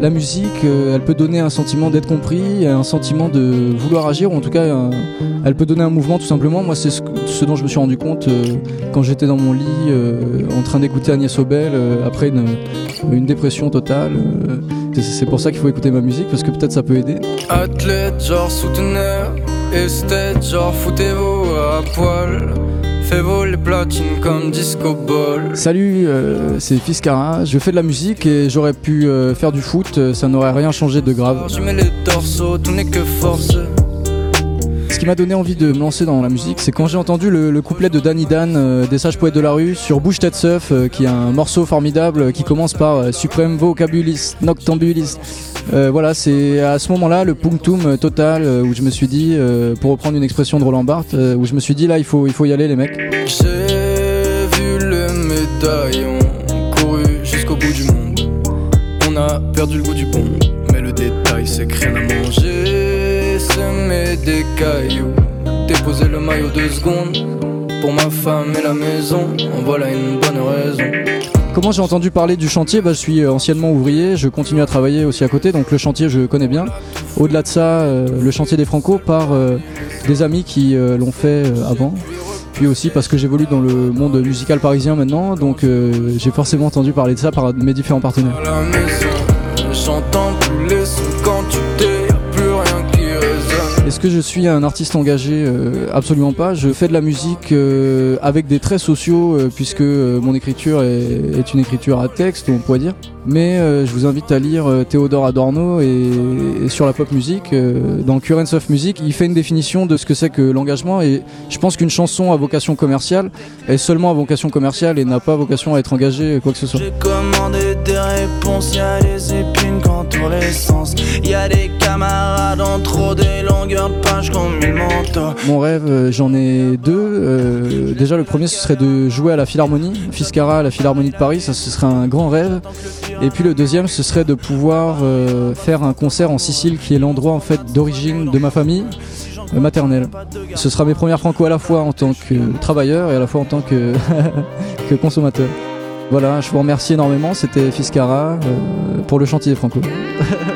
La musique, euh, elle peut donner un sentiment d'être compris, un sentiment de vouloir agir, ou en tout cas, un- elle peut donner un mouvement tout simplement. Moi, c'est ce, dont je me suis rendu compte euh, quand j'étais dans mon lit, euh, en train d'écouter Agnès Obel, euh, après une, dépression totale. euh, c'est- c'est pour ça qu'il faut écouter ma musique, parce que peut-être ça peut aider. Athlète genre souteneur, esthète genre foutez-vous à poil. Fais voler platine comme disco ball. Salut, euh, c'est Fiskara, je fais de la musique et j'aurais pu euh, faire du foot, euh, ça n'aurait rien changé de grave. Je mets les torsos, tout n'est que force. Ce qui m'a donné envie de me lancer dans la musique, c'est quand j'ai entendu le, le couplet de Danny Dan euh, des Sages Poètes de la Rue sur Bouge Tête euh, qui est un morceau formidable qui commence par Suprême Vocabuliste, Noctambuliste. Euh, voilà, c'est à ce moment-là le punctum total euh, où je me suis dit, euh, pour reprendre une expression de Roland Barthes, où je me suis dit là il faut, il faut y aller les mecs. J'ai vu le médaillon, couru jusqu'au bout du monde. On a perdu le goût du bon, mais le détail c'est que rien à manger. Semer des cailloux, déposer le maillot deux secondes. Pour ma femme et la maison, en voilà une bonne raison. Comment j'ai entendu parler du chantier bah, Je suis euh, anciennement ouvrier, je continue à travailler aussi à côté, donc le chantier je connais bien. Au-delà de ça, euh, le chantier des Franco par euh, des amis qui l'ont fait avant. Puis aussi parce que j'évolue dans le monde musical parisien maintenant, donc j'ai forcément entendu parler de ça par mes différents partenaires. Est-ce que je suis un artiste engagé Euh, Absolument pas. Je fais de la musique euh, avec des traits sociaux euh, puisque mon écriture est une écriture à texte, on pourrait dire. Mais euh, je vous invite à lire euh, Théodore Adorno et, et sur la pop musique, euh, dans Currents of Music, il fait une définition de ce que c'est que l'engagement et je pense qu'une chanson à vocation commerciale est seulement à vocation commerciale et n'a pas vocation à être engagée quoi que ce soit. J'ai commandé des réponses, y'a épines l'essence. Y'a des camarades en trop, des longueurs de page comme. Mon rêve, j'en ai deux. Euh, déjà, le premier, ce serait de jouer à la Philharmonie, Fiscara, à la Philharmonie de Paris, ça ce serait un grand rêve. Et puis le deuxième, ce serait de pouvoir euh, faire un concert en Sicile, qui est l'endroit en fait d'origine de ma famille euh, maternelle. Ce sera mes premières franco à la fois en tant que travailleur et à la fois en tant que, que consommateur. Voilà, je vous remercie énormément. C'était Fiscara euh, pour le chantier franco.